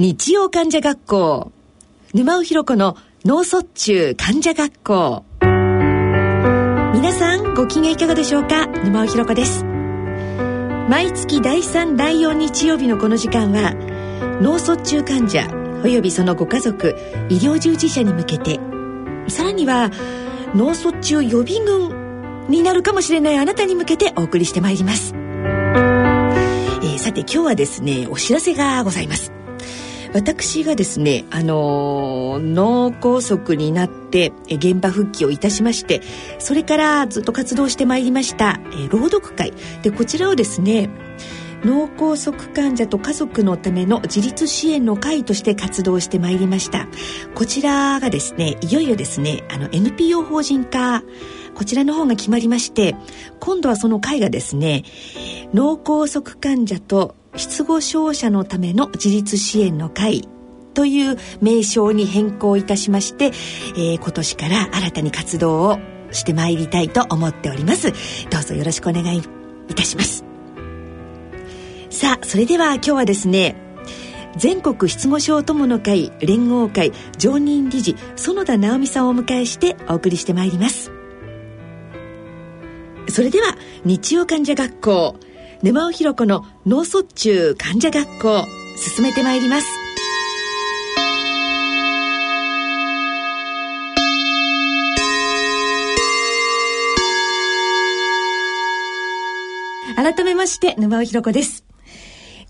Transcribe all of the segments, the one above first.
日曜患者学校。沼尾ひ子の脳卒中患者学校。皆さんご機嫌いかがでしょうか？沼尾ひ子です。毎月第3第4日曜日のこの時間は脳卒中患者およびそのご家族医療従事者に向けて。さらには脳卒中予備軍になるかもしれないあなたに向けてお送りしてまいります、えー、さて今日はですねお知らせがございます。私がですね、あの、脳梗塞になって現場復帰をいたしましてそれからずっと活動してまいりました、え、朗読会。でこちらをですね脳梗塞患者と家族のための自立支援の会として活動してまいりました。こちらがですねいよいよですねあの NPO 法人化こちらの方が決まりまして今度はその会がですね脳梗塞患者と失語症者のための自立支援の会という名称に変更いたしまして、えー、今年から新たに活動をしてまいりたいと思っております。どうぞよろしくお願いいたします。さあそれでは今日はですね全国失語症友の会連合会常任理事園田直美さんをお迎えしてお送りしてまいります。それでは日曜患者学校。沼尾ひろ子の脳卒中患者学校進めてまいります。改めまして沼尾ひろ子です。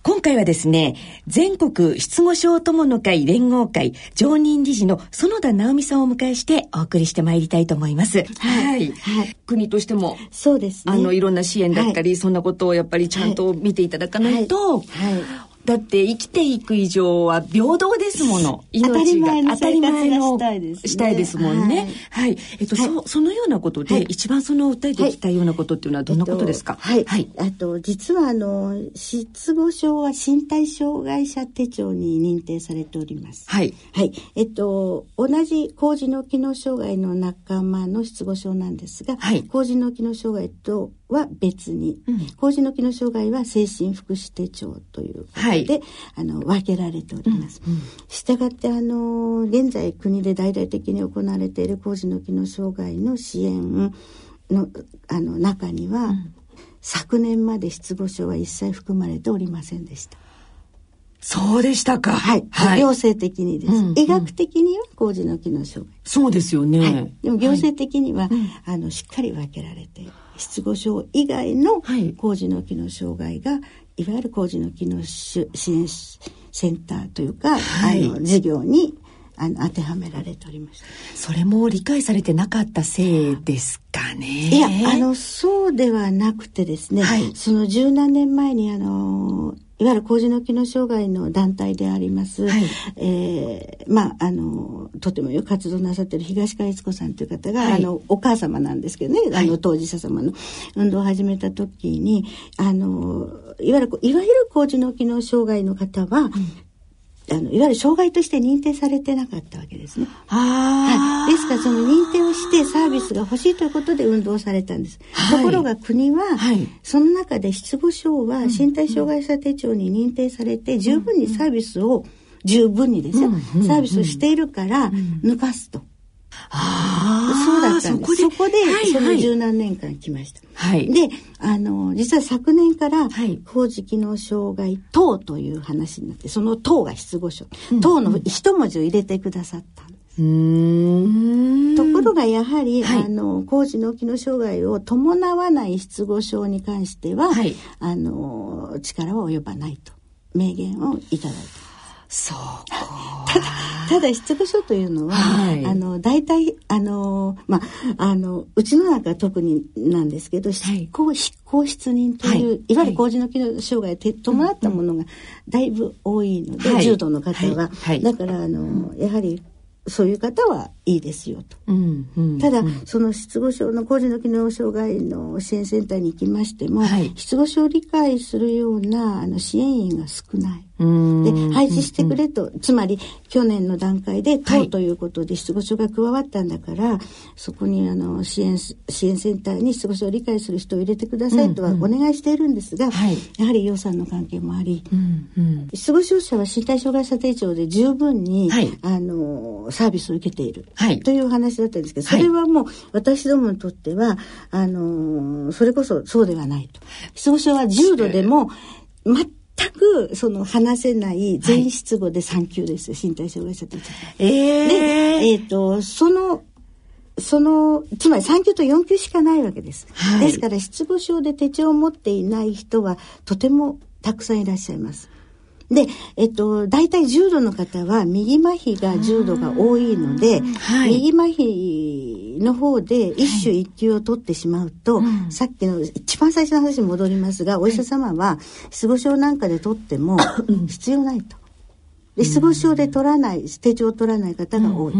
今回はですね、全国失語症友の会連合会常任理事の園田直美さんをお迎えしてお送りしてまいりたいと思います。はい。はい、国としても、そうですね。あの、いろんな支援だったり、はい、そんなことをやっぱりちゃんと見ていただかないと、はい、はいだって生きていく以上は平等ですもの。命が当たり前のしたいです、ね、したいですもんね。はい。はい、えっと、はい、そ、そのようなことで、はい、一番その訴えていきたいようなことっていうのはどんなことですか、はい。はい。あと、実はあの、失語症は身体障害者手帳に認定されております。はい。はい。えっと、同じ高次脳機能障害の仲間の失語症なんですが、はい。高次脳機能障害とは別に、うん、高次の機能障害は精神福祉手帳ということで、はい、あの分けられております。したがってあの現在国で大々的に行われている高次の機能障害の支援のあの中には、うん、昨年まで失語症は一切含まれておりませんでした。そうでしたか。はい。はい、行政的にです、うんうん、医学的には高次の機能障害。そうですよね。はい、でも行政的には、はい、あの、しっかり分けられて失語症以外の高次の機能障害が、い、わゆる高次の機能支援センターというか、はい、あの事業にあの当てはめられておりました。それも理解されてなかったせいですかね。いやあのそうではなくてですね、はい、その十何年前にあのいわゆる高次の機能障害の団体であります、はい、えー、まああのとてもよく活動なさっている東川悦子さんという方が、はい、あのお母様なんですけどね、あの当事者様の運動を始めた時にあのいわゆるいわゆる高次の機能障害の方は、うんあのいわゆる障害として認定されてなかったわけですね。はい、ですからその認定をしてサービスが欲しいということで運動されたんです。はい、ところが国は、はい、その中で失語症は身体障害者手帳に認定されて十分にサービスを、十分にですよ、サービスをしているから抜かすと。そうだったんです。そこで、その十何年間来ました。はい。で、あの、実は昨年から、高次機能障害等という話になって、その等が失語症。等の一文字を入れてくださったんです。ところがやはり、はい、あの高次脳機能障害を伴わない失語症に関しては、はい、あの力は及ばないと明言をいただいた。そうただただ失語症というのは、はい、あの大体あのまああのうちの中特になんですけど、執行執行失認という、はい、いわゆる高次の機能障害を伴ったものがだいぶ多いので、重度の方は、だからあのやはりそういう方はいいですよと。うんうん、ただ、その失語症の高次の機能障害の支援センターに行きましても、はい、失語症を理解するようなあの支援員が少ない。で廃止してくれと、つまり去年の段階で党ということで失語症が加わったん。だから、はい、そこにあの支援支援センターに失語症を理解する人を入れてくださいとはお願いしているん。ですが、うん。うん。やはり予算の関係もあり、うん。うん、失語症者は身体障害者手帳で十分に、はい、あのサービスを受けている、はい、という話だったん。ですけどそれはもう私どもにとってはあのそれこそそうではないと。失語症は重度でも全くその話せない全失語で3級ですよ、はい、身体障害者手帳。えー、で、えっ、ー、と、そのその、つまり3級と4級しかないわけです。はい、ですから、失語症で手帳を持っていない人はとてもたくさんいらっしゃいます。で、えっと、大体重度の方は右麻痺が重度が多いので、はい、右麻痺の方で一種一級を取ってしまうと、はい、さっきの一番最初の話に戻りますが、お医者様は失語症なんかで取っても必要ないと。失語症で取らない、手帳を取らない方が多い。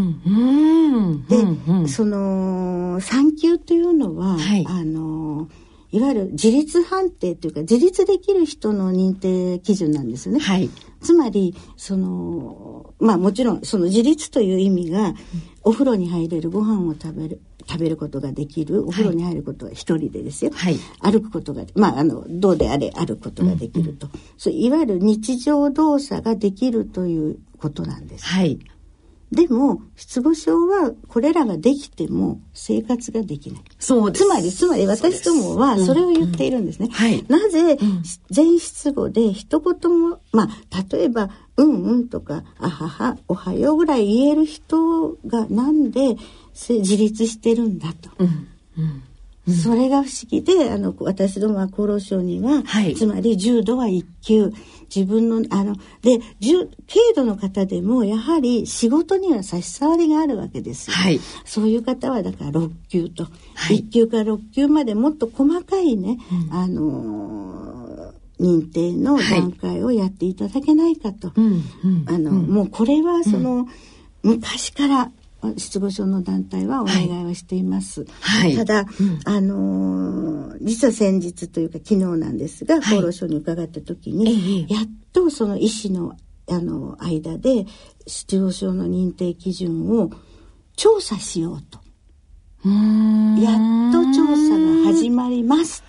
で、その、産休というのは、はい、あの、いわゆる自立判定というか自立できる人の認定基準なんですね。はい、つまりそのまあもちろんその自立という意味が、お風呂に入れるご飯を食べる食べることができるお風呂に入ることは一人でですよ、はい、歩くことがまああのどうであれ歩くことができると、うんうん、そういわゆる日常動作ができるということなんです。はいでも、失語症はこれらができても生活ができない。そうです。つまり、つまり私どもはそれを言っているんですね。うんうんはい、なぜ、全失語で一言も、まあ、例えば、うんうんとか、あはは、おはようぐらい言える人がなんで自立してるんだと。うんうんそれが不思議で、あの、私どもは厚労省には、はい、つまり重度は1級、自分の、あの、で、軽度の方でも、やはり仕事には差し障りがあるわけですよ。はい、そういう方は、だから6級と、はい、1級から6級までもっと細かいね、うん、あの認定の段階をやっていただけないかと。はい、あの、うん、もうこれはその、うん、昔から失語症の団体はお願いをしています。はい、ただ、うん、あのー、実は先日というか昨日なんですが、厚労省に伺った時に、やっとその医師のあの間で失語症の認定基準を調査しようと。やっと調査が始まります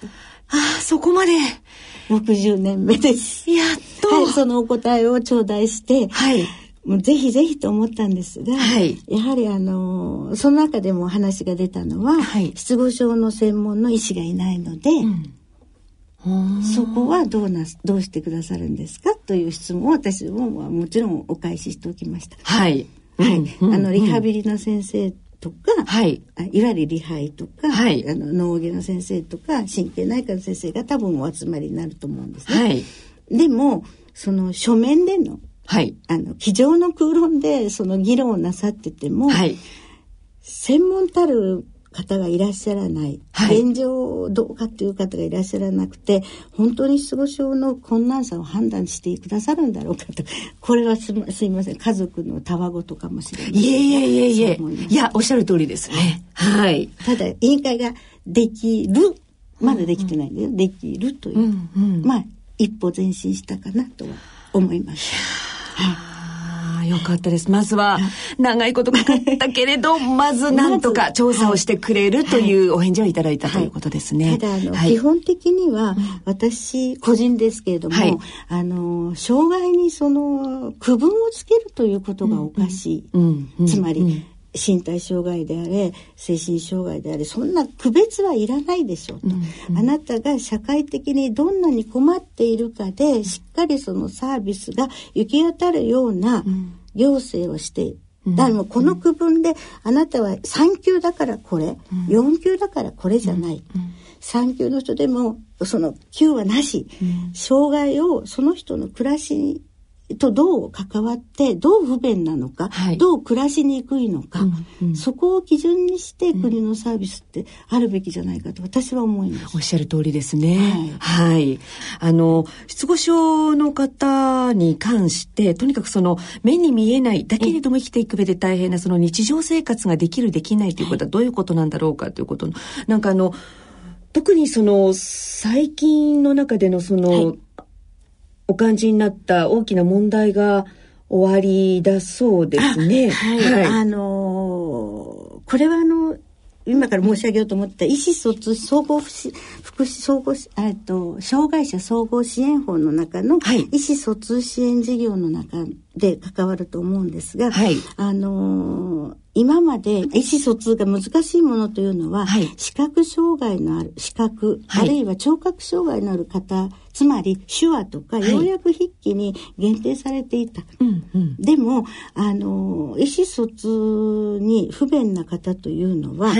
ああ、そこまで。60年目です。やっと。はい、そのお答えを頂戴して、はい。もうぜひぜひと思ったんです。が、はい、やはりあのその中でも話が出たのは、はい、失語症の専門の医師がいないので、うん、そこはどうなどうしてくださるんですか？という質問を私ももちろんお返ししておきました。はい、はい、あのリハビリの先生とか、はい、いわゆるリハイとか、はい、あの脳外の先生とか神経内科の先生が多分お集まりになると思うんですね。はい、でもその書面でのはい、あの机上の空論でその議論をなさってても、はい、専門たる方がいらっしゃらない、はい、現状どうかっていう方がいらっしゃらなくて本当に失語症の困難さを判断してくださるんだろうかと。これはすすいません。家族のたわごとかもしれない。いえいえいえいえ。いやおっしゃる通りですね。はい、ただ委員会ができるまだできてないんだよ、うん。うん、できるという、うんうん、まあ一歩前進したかなとは思います。ああ、よかったです。まずは、長いことかかったけれど、まずなんとか調査をしてくれるというお返事をいただいたということですね。ただ、あの、基本的には、私、個人ですけれども、あの、障害にその、区分をつけるということがおかしい。つまり、身体障害であれ精神障害であれそんな区別はいらないでしょうと、うんうん、あなたが社会的にどんなに困っているかでしっかりそのサービスが行き当たるような行政をしてだからもうこの区分であなたは3級だからこれ、うん、4級だからこれじゃない、うん、3級の人でもその級はなし、うん、障害をその人の暮らしとどう関わってどう不便なのか、はい、どう暮らしにくいのか、うんうん、そこを基準にして国のサービスってあるべきじゃないかと私は思います。おっしゃる通りですね。はい。はい、あの失語症の方に関してとにかくその目に見えないだけれども生きていく上で大変なその日常生活ができるできないということはどういうことなんだろうかということの、なんかあの特にその最近の中でのその、はいお感じになった大きな問題が終わりだそうですね。はい、はい、あのー、これはあの今から申し上げようと思った意思疎通総合福祉総合えっと障害者総合支援法の中の意思疎通支援事業の中で関わると思うんですが、はい、あのー、今まで意思疎通が難しいものというのは、はい、視覚障害のある視覚、はい、あるいは聴覚障害のある方つまり手話とか要約筆記に限定されていた、うんうん、でもあの意思疎通に不便な方というのは、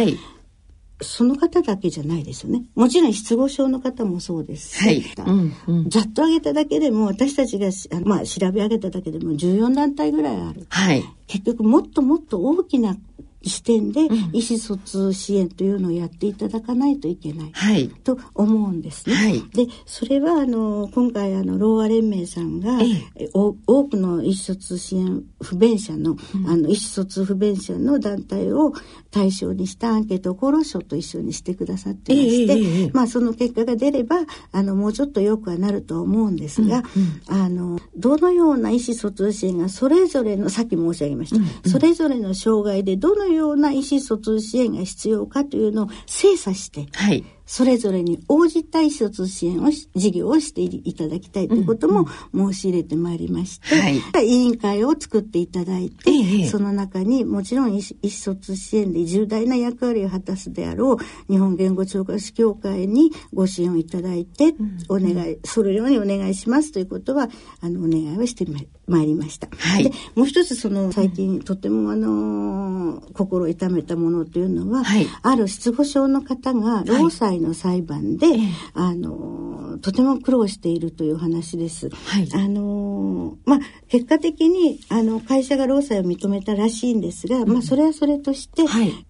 その方だけじゃないですよね。もちろん失語症の方もそうですはいうんうん、ざっと上げただけでも私たちがまあ、調べ上げただけでも14団体ぐらいある。はい、結局もっともっと大きな視点で意思疎通支援というのをやっていただかないといけない、はい、と思うんですね。はい、でそれはあの今回あのローア連盟さんが、ええ、多くの意思疎通支援不便者のうん、あの意思疎通不便者の団体を対象にしたアンケートを厚労省と一緒にしてくださってまして、え、まあその結果が出ればあのもうちょっとよくはなると思うんですが、うん。うん、あのどのような意思疎通支援がそれぞれのさっき申し上げました、うん。うん、それぞれの障害でどのような意思疎通支援が必要かというのを精査して、はい、それぞれに応じた意思疎通支援を事業をしていただきたいということも申し入れてまいりまして、はい、委員会を作っていただいて、ええ、その中にもちろん意思疎通支援で重大な役割を果たすであろう日本言語聴覚士協会にご支援をいただいて、お願い、それようにお願いしますということはあのお願いをしてまいりました。はい、でもう一つその最近とてもあの心痛めたものというのは、はい、ある失語症の方が労災の裁判で、はい、あのとても苦労しているという話です。はい、あのまあ結果的にあの会社が労災を認めたらしいんですが、うん、まあそれはそれとして、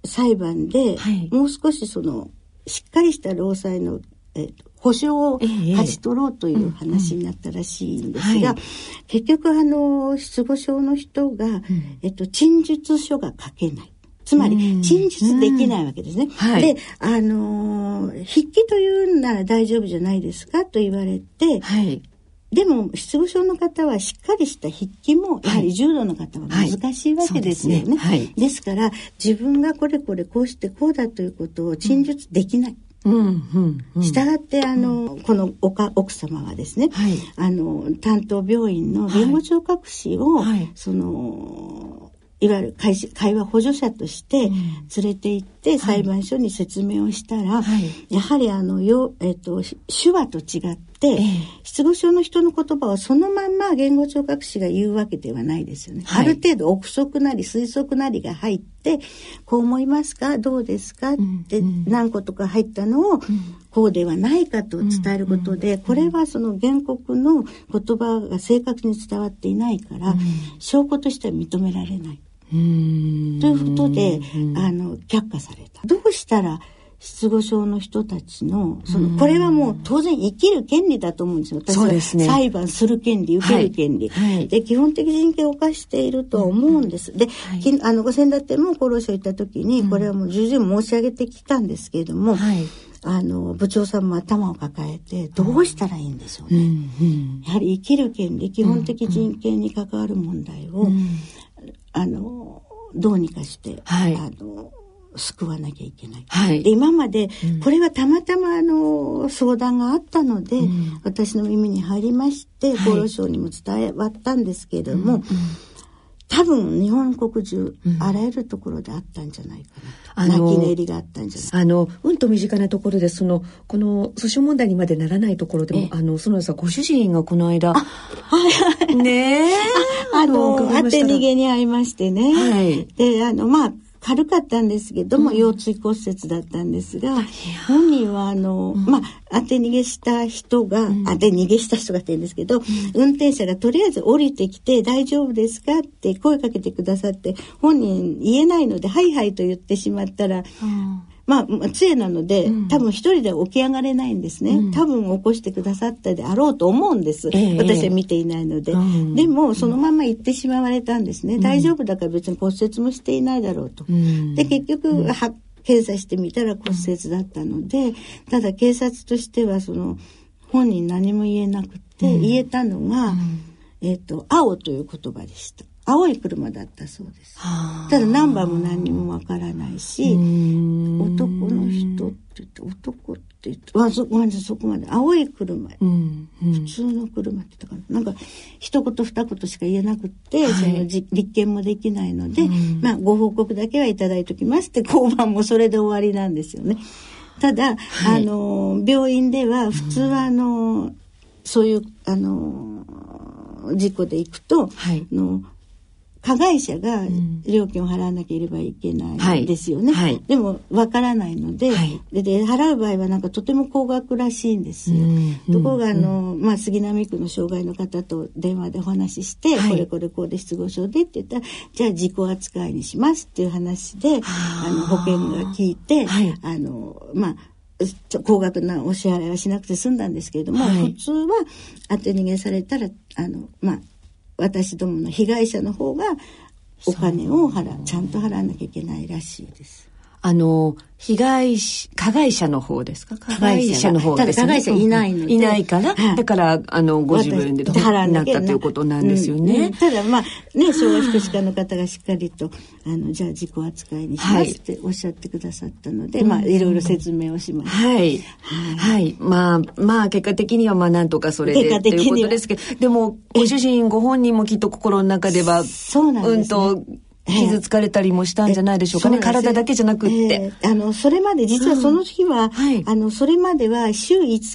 裁判で、もう少しそのしっかりした労災のえっと保証を勝ち取ろうという話になったらしいんですが、結局あの失語症の人が、うん、えっと、陳述書が書けない。つまり、陳述できないわけですね。うん。はい、で、あの筆記というなら大丈夫じゃないですかと言われて、はい、でも、失語症の方はしっかりした筆記も、やはり重度の方は難しいわけですよね。はい、ですね。ですから、自分がこれこれこうしてこうだということを陳述できない。うんうんうん、したがってあの、このおか奥様はですね、はい、あの担当病院の言語聴覚士を、はい、そのいわゆる会会話補助者として連れて行って裁判所に説明をしたら、はい、やはりあのよ、えっと、手話と違って、えー、失語症の人の言葉をそのまんま言語聴覚士が言うわけではないですよね。はい、ある程度憶測なり推測なりが入って、こう思いますか？どうですか、って何個とか入ったのを、こうではないかと伝えることで、これはその原告の言葉が正確に伝わっていないから、証拠としては認められない。ということで、あの、却下された。どうしたら、失語症の人たちの、その、これはもう当然生きる権利だと思うんですよ。私は裁判する権利、受ける権利。はい。はい、で、基本的人権を犯していると思うんです。で、はい、あの、ご先だっても厚労省行った時に、これはもう重々申し上げてきたんですけれども、あの、部長さんも頭を抱えて、どうしたらいいんでしょうね。やはり生きる権利、基本的人権に関わる問題を、あのどうにかして、はい、あの救わなきゃいけない。はい、で今まで、これはたまたまあの相談があったので、うん、私の耳に入りまして、厚労省にも伝わったんですけれども、うんうん多分日本国中、あらゆるところであったんじゃないかなと、うん、泣き寝入りがあったんじゃないあのうんと身近なところでそのこの訴訟問題にまでならないところでもあの園田さんご主人がこの間はいはい。ねえあの当て逃げに遭いましてね、はい、であのまあ軽かったんですけども、うん、腰椎骨折だったんですが、本人はあの、うん、まあ、当て逃げした人が、うん、当て逃げした人がって言うんですけど、運転者がとりあえず降りてきて大丈夫ですかって声かけてくださって、本人言えないので、はいはいと言ってしまったら、まあ、杖なので、うん、多分一人で起き上がれないんですね、うん、多分起こしてくださったであろうと思うんです、えー、私は見ていないので、うん、でもそのまま行ってしまわれたんですね、大丈夫だから別に骨折もしていないだろうと、で結局、は検査してみたら骨折だったのでただ警察としてはその本人何も言えなくて。て言えたのが、えっ、と、青という言葉でした。青い車だったそうです。ただナンバーも何にもわからないし、男の人って言って、男って言って、あ、そ、ごめんなさい、そこまで。青い車、うんうん、普通の車って言ったかな。なんか、一言二言しか言えなくって、はい、その立件もできないので、まあ、ご報告だけはいただいときますって、交番もそれで終わりなんですよね。ただ、はい、あの、病院では普通はあの、そういう、あの、事故で行くと、はい、の加害者が料金を払わなければいけないですよね。はい。はい、でもわからないのではい、で、で払う場合はなんかとても高額らしいんですよ。ところがあの、まあ、杉並区の障害の方と電話でお話しして、これこれこうで失語症でって言ったらじゃあ自己扱いにしますっていう話であの保険が聞いて、あのまあ高額なお支払いはしなくて済んだんですけれども、普通は当て逃げされたらあのまあ私どもの被害者の方がお金を払ちゃんと払わなきゃいけないらしいです。あの被害加害者の方ですか？加害者の方ですね。加害者いないので。いないから、はい、だから、あの、ご自分で払なったということなんですよね。うんうん、ただ、まあ、ね、障害福祉課の方がしっかりと、あの、じゃあ自己扱いにしますっておっしゃってくださったので、はい、まあ、いろいろ説明をしました。はい。はい。はい、まあ、まあ、結果的には、まあ、なんとかそれで、ということですけど、でも、ご主人、ご本人もきっと心の中では、そうなんです、ね、うんと、傷つかれたりもしたんじゃないでしょうかね、体だけじゃなくって、えー、あのそれまで実はその日は、うん。はい、あのそれまでは週5日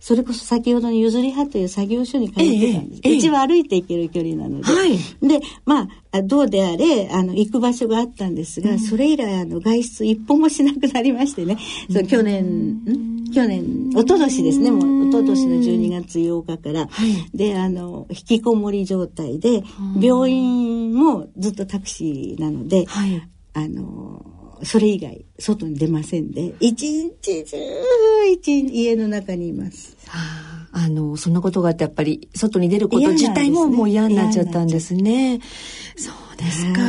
それこそ先ほどの譲り派という作業所に通ってたんです。えー、うちは歩いて行ける距離なので。はい、で、まあ、どうであれ、あの、行く場所があったんですが、うん、それ以来、あの、外出一歩もしなくなりましてね。うん、去年、去年、一昨年ですね、もう、一昨年の12月8日から。はい、で、あの、引きこもり状態で、病院もずっとタクシーなので、はい、あの、それ以外外に出ませんで。一日中一家の中にいます。はあ、あのそんなことがあってやっぱり外に出ること自体ももう嫌になっちゃったんですね。そうですか。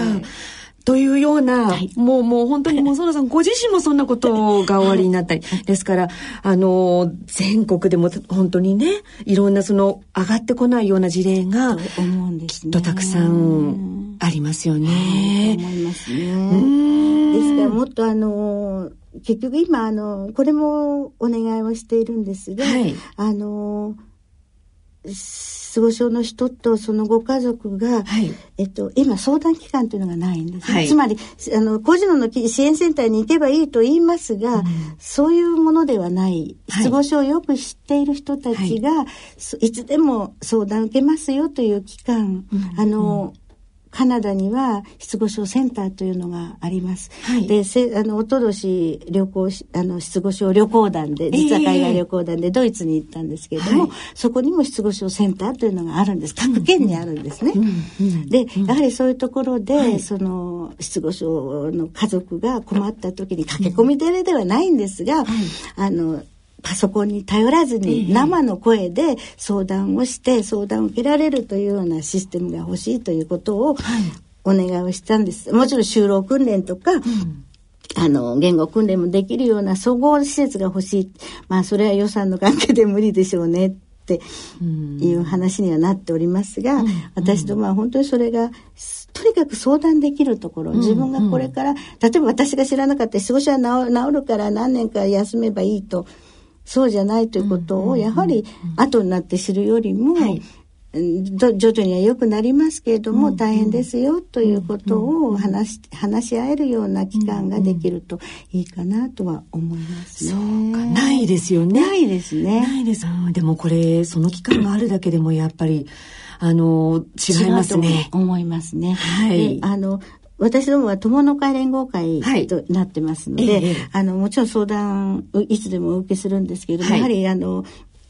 というような、はい、もうもう本当に もう園さんご自身もそんなことが終わりになったり、ですからあの全国でも本当にねいろんなその上がってこないような事例がきっとたくさんありますよね。思いますね。ですからもっとあの結局今あのこれもお願いをしているんですが、はい、あの失語症の人とそのご家族が、はい、えっと、今相談機関というのがないんです、ね。はい、つまりあの個人の支援センターに行けばいいと言いますが、うん、そういうものではない。失語症をよく知っている人たちが、はい、いつでも相談受けますよという機関、うん、あの、うんカナダには失語症センターというのがあります。はい、で、せあの、おととし旅行し、あの、失語症旅行団で、実は海外旅行団でドイツに行ったんですけれども、えーそこにも失語症センターというのがあるんです。各県にあるんですね。で、やはりそういうところで、はい、その、失語症の家族が困った時に駆け込み寺ではないんですが、あの、パソコンに頼らずに生の声で相談をして相談を受けられるというようなシステムが欲しいということをお願いをしたんです。もちろん就労訓練とか、うん。あの、言語訓練もできるような総合施設が欲しい。まあ、それは予算の関係で無理でしょうねっていう話にはなっておりますが、うん、私どもは本当にそれが、とにかく相談できるところ、自分がこれから、例えば私が知らなかった過ごしは治るから何年か休めばいいとそうじゃないということをやはり後になって知るよりも、はい徐々には良くなりますけれども、大変ですよということを話し話し合えるような期間ができるといいかなとは思いますね。そうかないですよね。ないですね。ないです。でもこれその期間があるだけでもやっぱりあの違いますね。思いますね。はい。あの私どもは友の会連合会となってますので、はいええ、あのもちろん相談いつでもお受けするんですけれども、はい、やはりあの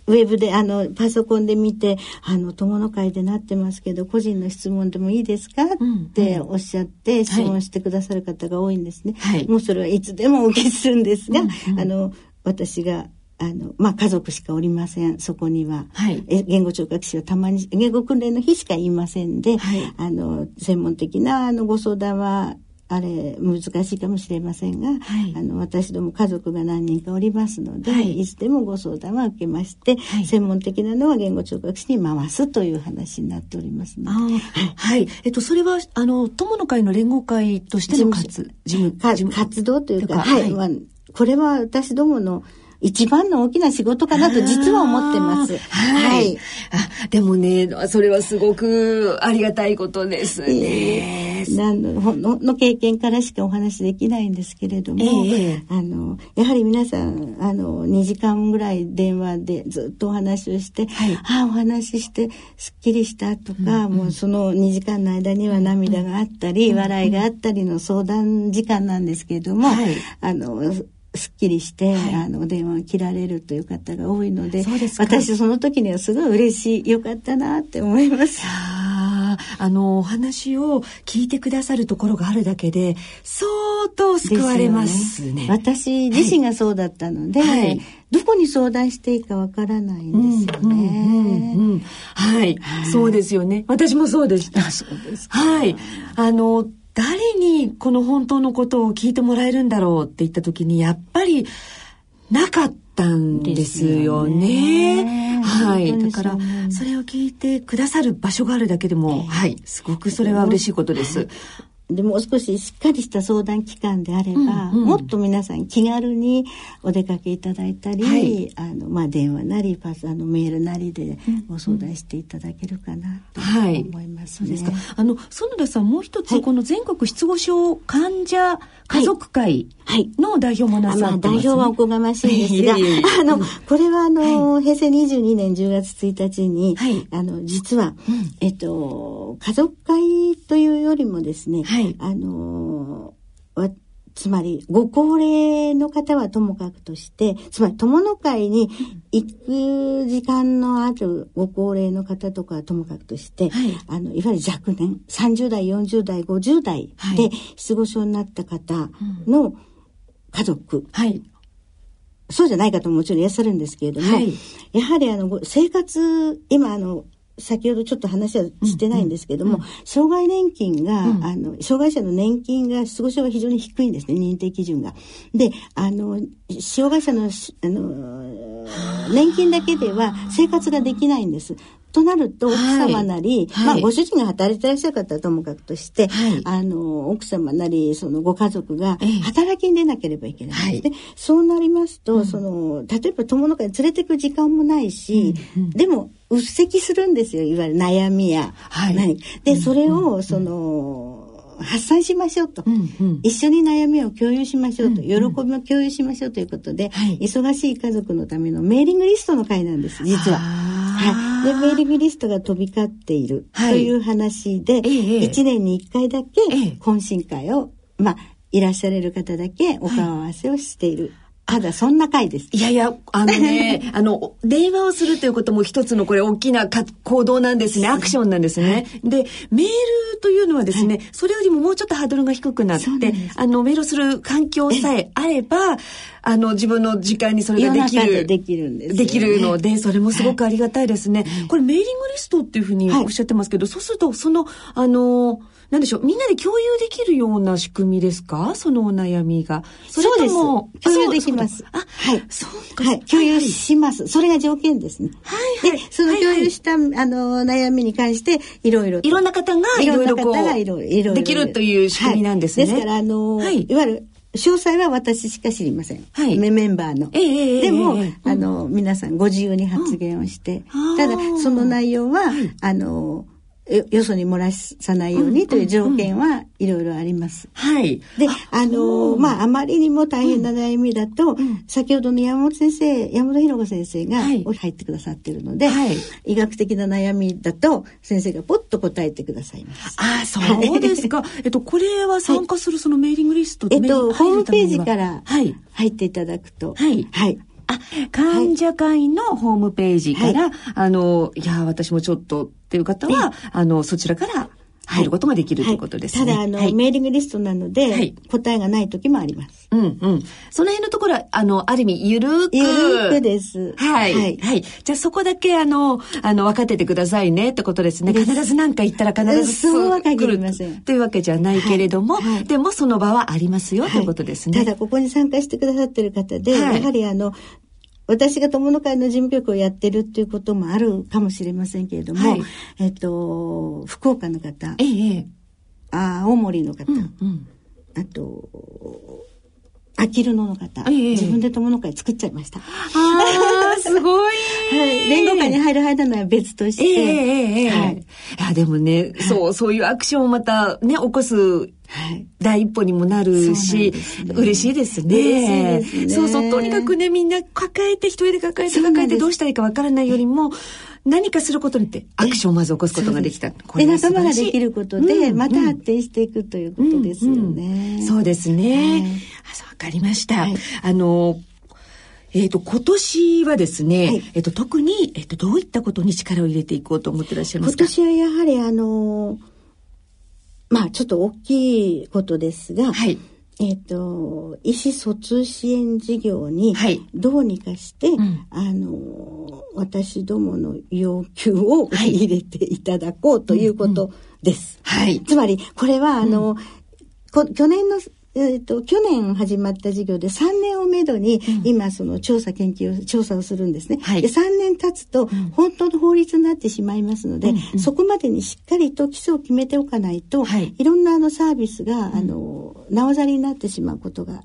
ウェブで、あの、パソコンで見て、あの、友の会でなってますけど、個人の質問でもいいですか、っておっしゃって、質問してくださる方が多いんですね。はい、もうそれはいつでもお受けするんですが、うんうん、あの、私があの、まあ、家族しかおりません、そこには。はい。え言語聴覚士はたまに、言語訓練の日しか言いませんで、はい。あの、専門的な、あの、ご相談は、あれ難しいかもしれませんが、はい、あの私ども家族が何人かおりますので、はい、いつでもご相談は受けまして、はい、専門的なのは言語聴覚士に回すという話になっておりますので、はい、えっとそれはあの友の会の連合会としての活事務活動というか、はい、まあ、これは私どもの一番の大きな仕事かなと実は思ってます。はい。あ、でもね、それはすごくありがたいことですね。えー、何のの経験からしかお話できないんですけれども、えー、あの、やはり皆さん、あの、2時間ぐらい電話でずっとお話をして、はい、ああ、お話ししてすっきりしたとか、うんうん、もうその2時間の間には涙があったり、うんうん、笑いがあったりの相談時間なんですけれども、はい、あの、すっきりして、はい、あの電話を切られるという方が多いので私その時にはすごい嬉しいよかったなって思います。あのお話を聞いてくださるところがあるだけで相当救われますね。すね私自身がそうだったので、はい、どこに相談していいかわからないんですよね。はい、そうですよね。私もそうでした。そうですはい。あの誰にこの本当のことを聞いてもらえるんだろうって言った時にやっぱりなかったんですよね。ねはい。だからそれを聞いてくださる場所があるだけでも、はい、すごくそれは嬉しいことです。でもう少ししっかりした相談機関であれば、うんうん、もっと皆さん気軽にお出かけいただいたり、はい、あのまあ、電話なりパスあのメールなりでご相談していただけるかなと思います、ね。はい、そうですか。あの園田さんもう一つ、はい、この全国失語症患者家族会の代表もなさってます、ね、まあ、代表はおこがましいんですが あのこれはあの、平成22年10月1日に、あの実は、うん、えっと家族会というよりもですね、はい、あのつまりご高齢の方はともかくとしてつまり友の会に行く時間のあるご高齢の方とかはともかくとして、はい、あのいわゆる若年30代40代50代で失語症になった方の家族、はい、そうじゃない方ももちろんいらっしゃるんですけれども、はい、やはりあの生活今あの先ほどちょっと話はしてないんですけども、うんうん、障害年金が、うん、あの、障害者の年金が、失語症が非常に低いんですね、認定基準が。で、あの、障害者の、あの、年金だけでは生活ができないんです。となると、奥様なり、はい、まあ、ご主人が働いてらっしゃる方はともかくとして、はい、あの、奥様なり、そのご家族が働きに出なければいけないんでそうなりますと、うん、その、例えば友の会に連れてく時間もないし、うんうん、でも、うっせきするんですよ、いわゆる悩みや。はい、で、それを、その、発散しましょうと、うんうん、一緒に悩みを共有しましょうと、うんうん、喜びを共有しましょうということで、はい、忙しい家族のためのメーリングリストの会なんです実は。はい、でメー。リングリストが飛び交っている。とい。う話で、はい、1年に1回だけ懇親会を、まあいらっしゃれる方だけお顔合わせをしている。はいただそんな回です。いやいや、あのね、あの、電話をするということも一つのこれ大きな行動なんですね。アクションなんですね。で、メールというのはですね、はい、それよりももうちょっとハードルが低くなって、あの、メールする環境さえあれば、あの、自分の時間にそれができる。できるんです、ね、できるので、それもすごくありがたいですね。はい、これメーリングリストっていうふうにおっしゃってますけど、はい、そうすると、その、あの、なんでしょう、みんなで共有できるような仕組みですか？そのお悩みが。それとも、共有できます。あ、はい。そうか。はい。共有します。それが条件ですね。はい、はい。で、その共有した、あの、悩みに関して、いろいろ。いろんな方が、いろいろこう、いろいろ。できるという仕組みなんですね。ですから、あの、はい、いわゆる、詳細は私しか知りません。はい。メンバーの。えー、でも、えー、あの、皆さんご自由に発言をして、ただ、その内容は、あの、よそに漏らさないようにという条件はいろいろあります。はい。で、あの、まあ、あまりにも大変な悩みだと、うん、先ほどの山本先生、山本博子先生が入ってくださってるので、はい、医学的な悩みだと、先生がポッと答えてくださいます。ああ、そうですか。えっと、これは参加するそのメーリングリスト、えっと、ホームページから入っていただくと、はい。はい。あ、患者会のホームページから、はい、あの、いや、私もちょっとっていう方は、はい、あの、そちらから入ることができるということですね。ただ、あの、メーリングリストなので、答えがない時もあります。うんうん。その辺のところは、あの、ある意味、ゆるく。ゆるくです。はい。はい。はい。じゃあ、そこだけ、あの、あの、分かっててくださいねってことですね。必ず何か言ったら必ずそうは限りません。というわけじゃないけれども、でもその場はありますよということですね。ただ、ここに参加してくださってる方で、やはりあの、私が友の会の事務局をやってるっていうこともあるかもしれませんけれども、はい、えっと、福岡の方、ええ、あ青森の方、うんうん、あと、あきるのの方、ええ、自分で友の会作っちゃいました。すごい。はい。連合会に入る入らないは別として。ええええはい。いや、でもね、そう、そういうアクションをまたね、起こす第一歩にもなるし、ね、嬉しいですね。すねそうそう、とにかくね、みんな抱えて、一人で抱えて抱えてどうしたらいいかわからないよりも、何かすることによってアクションをまず起こすことができた。で、仲間ができることで、また発展していくということですよね。うんうん、そうですね。はい、あ、わかりました。はい、あの、えっ、ー、と、今年はですね、はい、えっ、ー、と、特に、えっ、ー、と、どういったことに力を入れていこうと思ってらっしゃいますか？今年はやはり、あのまあ、ちょっと大きいことですが、はい。えっ、と、意思疎通支援事業に、どうにかして、はいうん、あの、私どもの要求を入れていただこうということです。はい。つまり、これは、あの、うん、去年のえっ、ー、と、去年始まった事業で3年をめどに、今その調査研究、調査をするんですね。はい、で3年経つと、本当の法律になってしまいますので、うん、そこまでにしっかりと基礎を決めておかないと、はい、いろんなあのサービスが、あの、なおざりになってしまうことが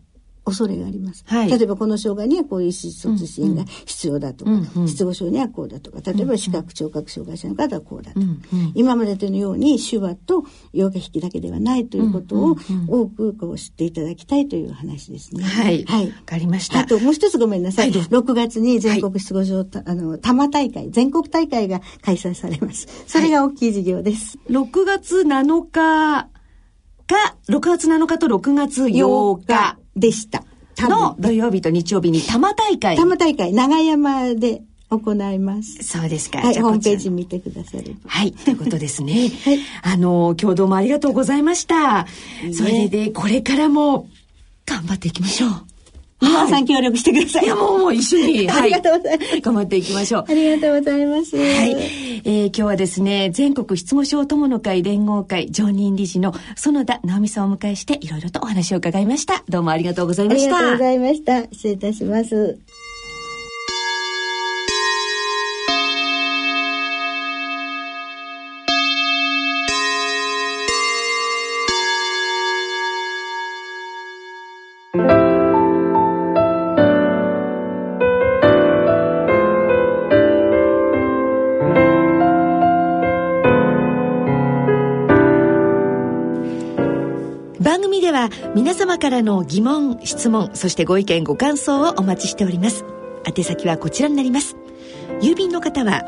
恐れがあります。はい、例えばこの障害にはこういう意思疎通支援が必要だとか、うんうん、失語症にはこうだとか、例えば視覚聴覚障害者の方はこうだとか、うんうん、今までのように手話と洋画引きだけではないということを多くこう知っていただきたいという話ですね。はい。はい。わかりました。あともう一つごめんなさい。はい、6月に全国失語症、はい、あの、多摩大会、全国大会が開催されます。それが大きい事業です。はい、6月7日が、6月7日と6月8日でした。の土曜日と日曜日に多摩大会。多摩大会、長山で行います。そうですか。はい、ホームページ見てくださる。はい、ということですね。はい。あの、今日どうもありがとうございました。それで、これからも頑張っていきましょう。皆さん協力してください。いや、もう、もう一緒に。はい。ありがとうございます。頑張っていきましょう。ありがとうございます。はい。えー、今日はですね、全国失語症友の会連合会常任理事の園田直美さんをお迎えして、いろいろとお話を伺いました。どうもありがとうございました。ありがとうございました。失礼いたします。皆様からの疑問質問そしてご意見ご感想をお待ちしております。宛先はこちらになります。郵便の方は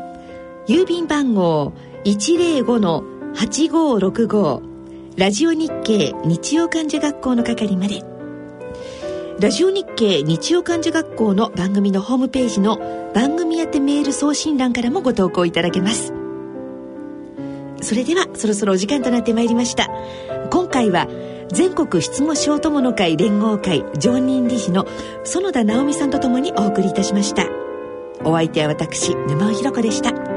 郵便番号105-8565ラジオ日経日曜患者学校の係まで。ラジオ日経日曜患者学校の番組のホームページの番組宛てメール送信欄からもご投稿いただけます。それではそろそろお時間となってまいりました。今回は全国失語症友の会連合会常任理事の園田直美さんとともにお送りいたしました。お相手は私沼尾ひ子でした。